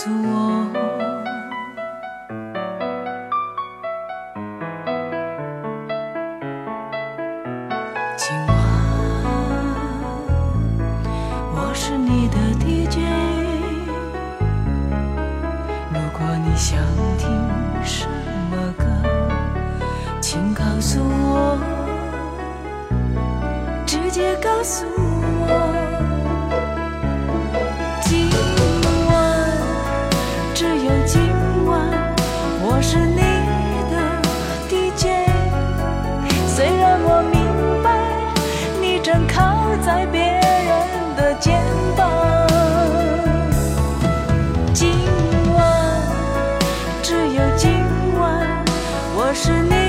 告诉我。在别人的肩膀。今晚，只有今晚，我是你。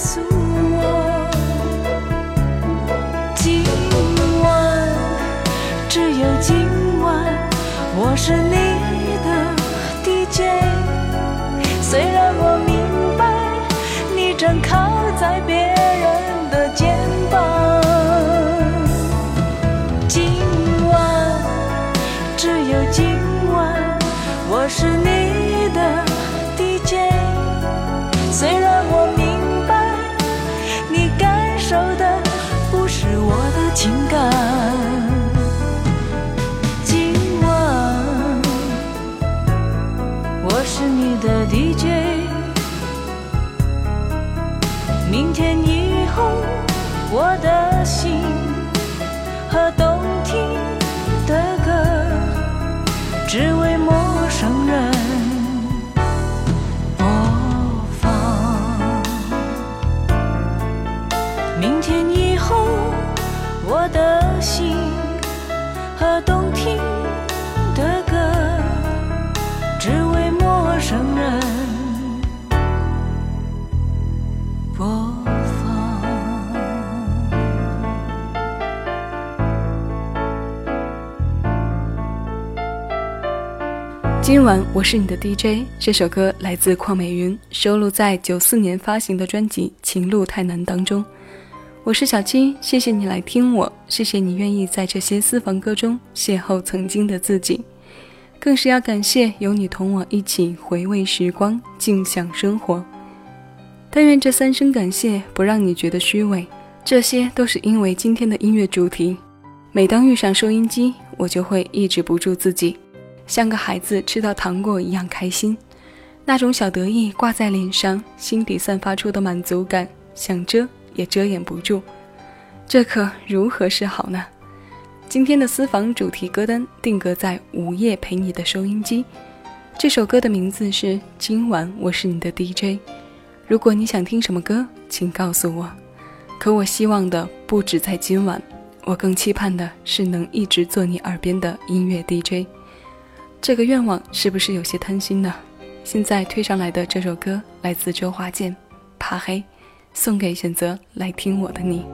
告诉我，今晚只有今晚，我是你的 DJ。虽然。空我的心和斗今晚我是你的 DJ，这首歌来自邝美云，收录在九四年发行的专辑《情路太难》当中。我是小七，谢谢你来听我，谢谢你愿意在这些私房歌中邂逅曾经的自己，更是要感谢有你同我一起回味时光，静享生活。但愿这三声感谢不让你觉得虚伪，这些都是因为今天的音乐主题。每当遇上收音机，我就会抑制不住自己，像个孩子吃到糖果一样开心，那种小得意挂在脸上，心底散发出的满足感，想遮。也遮掩不住，这可如何是好呢？今天的私房主题歌单定格在午夜陪你的收音机。这首歌的名字是《今晚我是你的 DJ》。如果你想听什么歌，请告诉我。可我希望的不止在今晚，我更期盼的是能一直做你耳边的音乐 DJ。这个愿望是不是有些贪心呢？现在推上来的这首歌来自周华健，《怕黑》。送给选择来听我的你。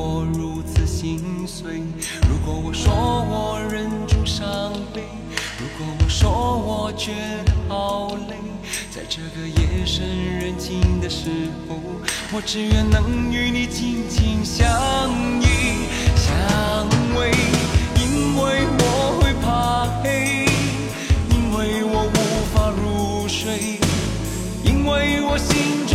我如此心碎如果我说我忍住伤悲如果我说我觉得好累在这个夜深人静的时候我只愿能与你紧紧相依相偎因为我会怕黑因为我无法入睡因为我心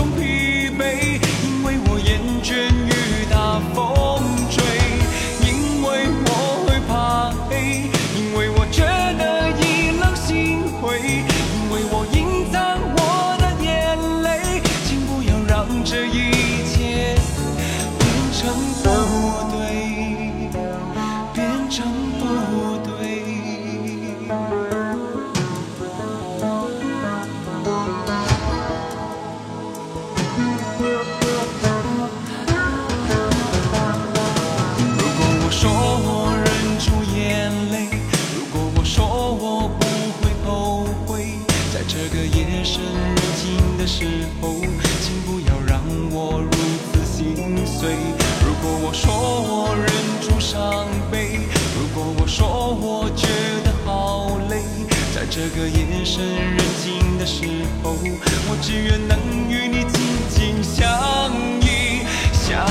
这个夜深人静的时候，我只愿能与你紧紧相依相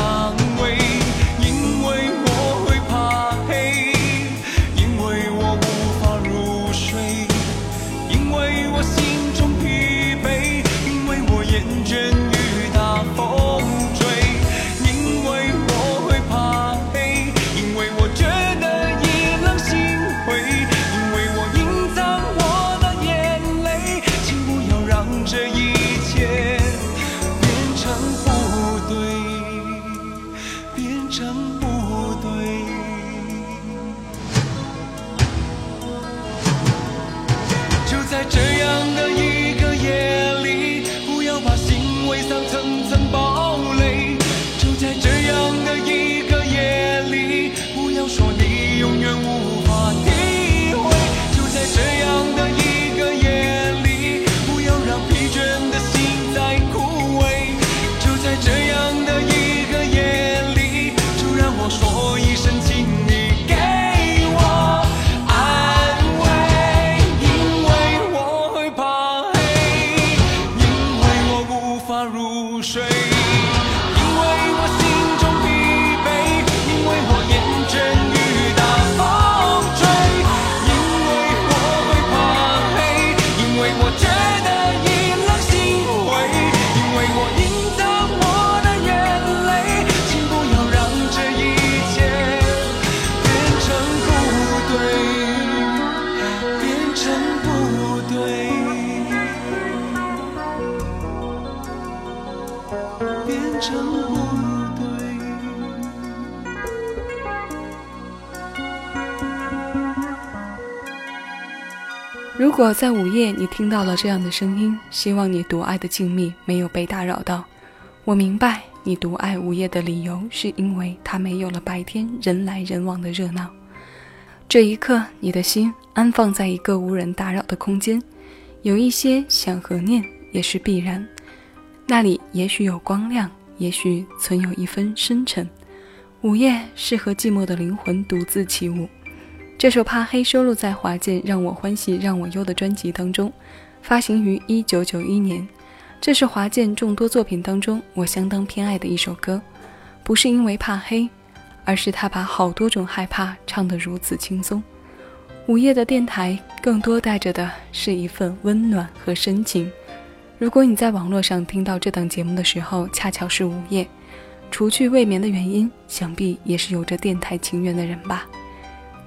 如果在午夜你听到了这样的声音，希望你独爱的静谧没有被打扰到。我明白你独爱午夜的理由，是因为它没有了白天人来人往的热闹。这一刻，你的心安放在一个无人打扰的空间，有一些想和念也是必然。那里也许有光亮，也许存有一分深沉。午夜适合寂寞的灵魂独自起舞。这首《怕黑》收录在华健《让我欢喜让我忧》的专辑当中，发行于一九九一年。这是华健众多作品当中我相当偏爱的一首歌，不是因为怕黑，而是他把好多种害怕唱得如此轻松。午夜的电台更多带着的是一份温暖和深情。如果你在网络上听到这档节目的时候恰巧是午夜，除去未眠的原因，想必也是有着电台情缘的人吧。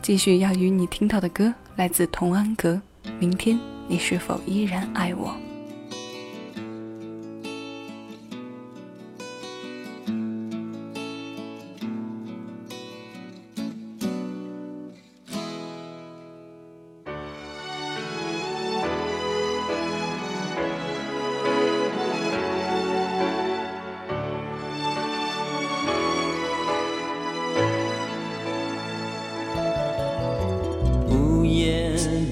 继续要与你听到的歌来自童安格，《明天你是否依然爱我》。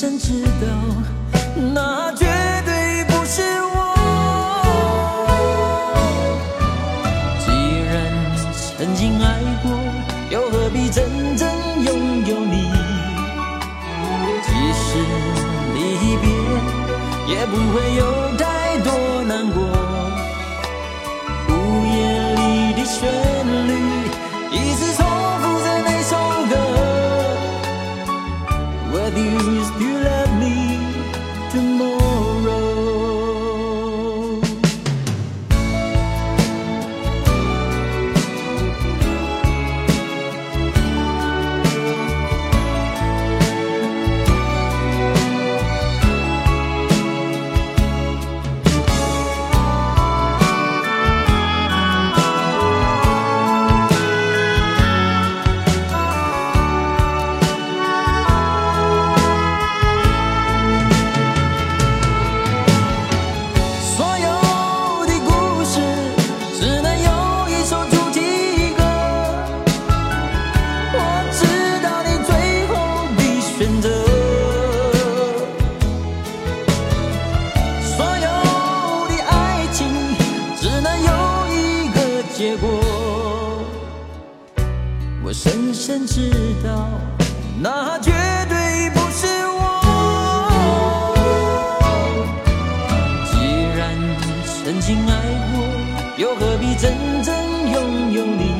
不我深深知道那绝对不是我。既然曾经爱过又何必真正拥有你？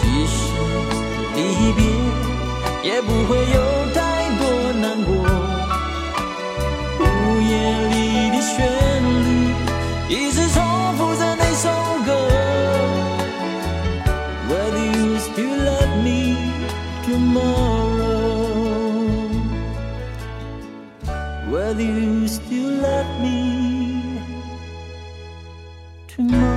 即使离别也不会有太多难过。午夜里的旋律一直重复着那首 tomorrow. Whether you still love me tomorrow.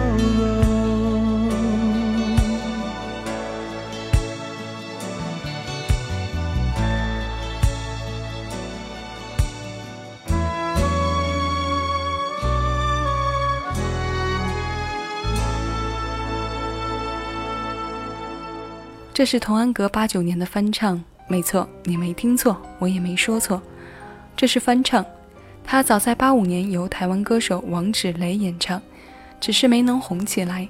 这是童安格八九年的翻唱，没错，你没听错，我也没说错，这是翻唱。他早在八五年由台湾歌手王芷蕾演唱，只是没能红起来。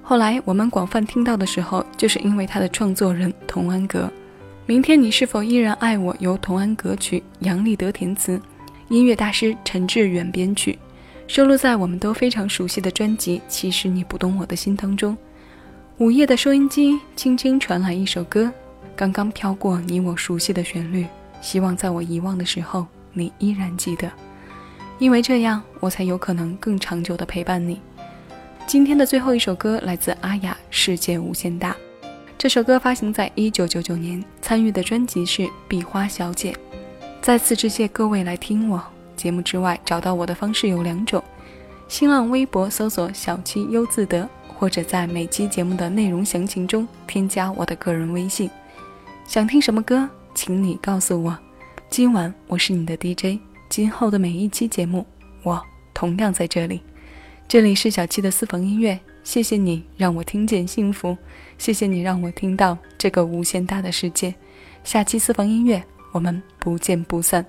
后来我们广泛听到的时候，就是因为他的创作人童安格。明天你是否依然爱我？由童安格曲，杨立德填词，音乐大师陈志远编曲，收录在我们都非常熟悉的专辑《其实你不懂我的心》当中。午夜的收音机轻轻传来一首歌，刚刚飘过你我熟悉的旋律，希望在我遗忘的时候，你依然记得。因为这样，我才有可能更长久的陪伴你。今天的最后一首歌来自阿雅，《世界无限大》。这首歌发行在一九九九年，参与的专辑是《壁花小姐》。再次致谢各位来听我节目之外，找到我的方式有两种：新浪微博搜索“小七优自得”，或者在每期节目的内容详情中添加我的个人微信。想听什么歌，请你告诉我。今晚我是你的 DJ。今后的每一期节目，我同样在这里。这里是小七的私房音乐，谢谢你让我听见幸福，谢谢你让我听到这个无限大的世界。下期私房音乐，我们不见不散。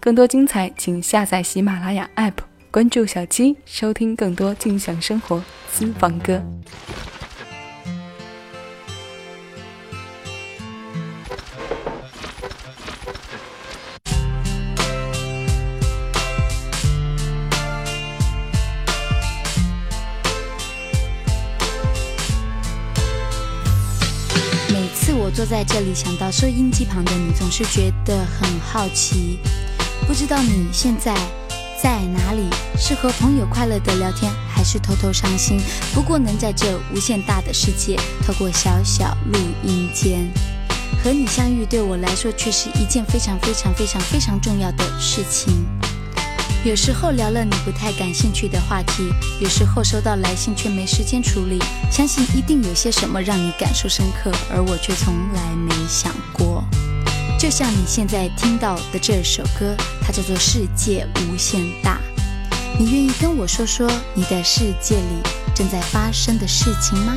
更多精彩，请下载喜马拉雅 APP，关注小七，收听更多静享生活私房歌。每次我坐在这里，想到收音机旁的你，总是觉得很好奇。不知道你现在在哪里？是和朋友快乐的聊天，还是偷偷伤心？不过能在这无限大的世界，透过小小录音间和你相遇，对我来说却是一件非常非常非常非常重要的事情。有时候聊了你不太感兴趣的话题，有时候收到来信却没时间处理。相信一定有些什么让你感受深刻，而我却从来没想过。就像你现在听到的这首歌，它叫做《世界无限大》。你愿意跟我说说你的世界里正在发生的事情吗？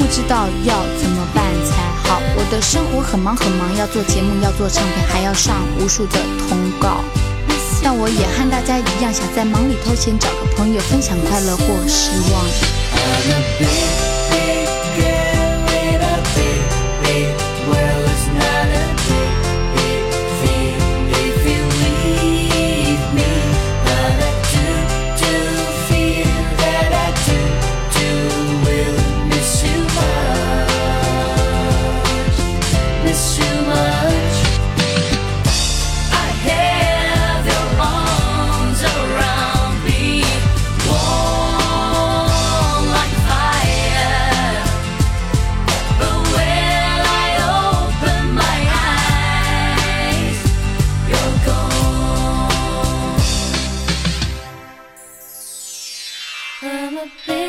不知道要怎么办才好。我的生活很忙很忙，要做节目，要做唱片，还要上无数的通告。但我也和大家一样，想在忙里偷闲，找个朋友分享快乐或失望。wanna be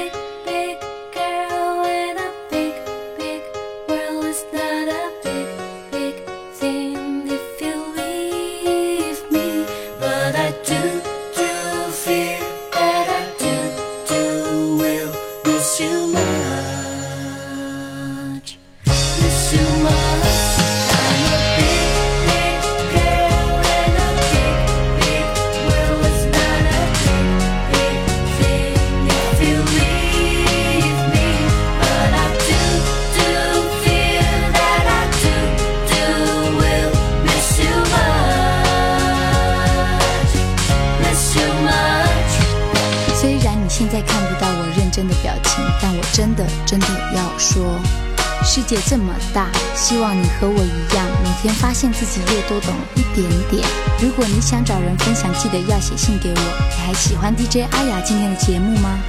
看不到我认真的表情，但我真的真的要说，世界这么大，希望你和我一样，每天发现自己又多懂一点点。如果你想找人分享，记得要写信给我。你还喜欢 DJ 阿雅今天的节目吗？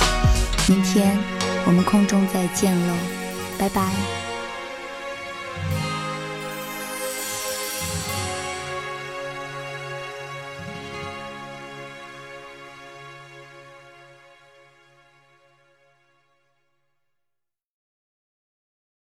明天我们空中再见喽，拜拜。